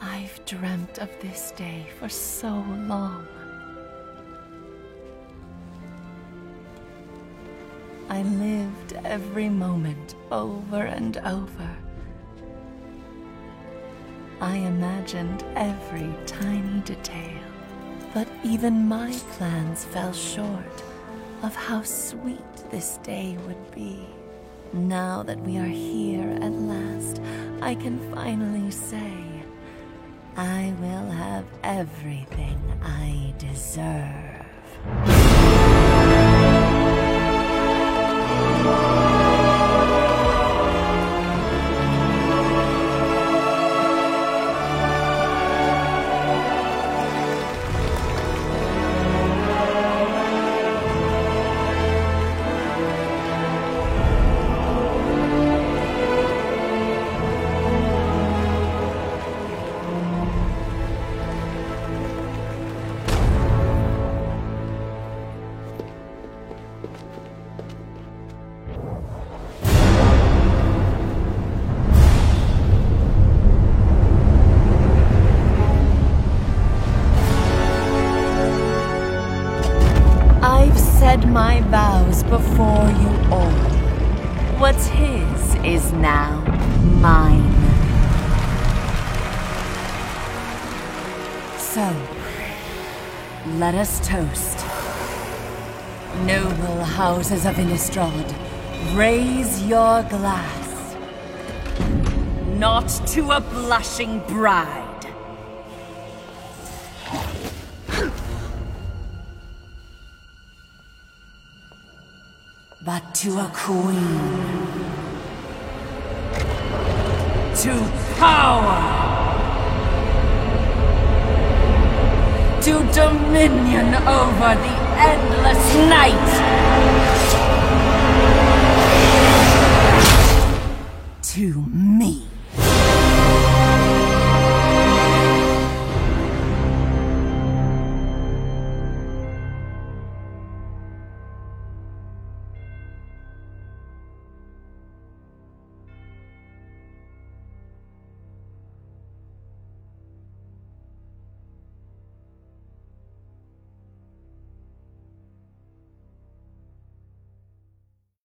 I've dreamt of this day for so long. I lived every moment over and over. I imagined every tiny detail, but even my plans fell short of how sweet this day would be. Now that we are here at last, I can finally say, I will have everything I deserve. My vows before you all. What's his is now mine. So, let us toast. Noble houses of Innistrad, raise your glass. Not to a blushing bride. But to a queen. To power! To dominion over the endless night! To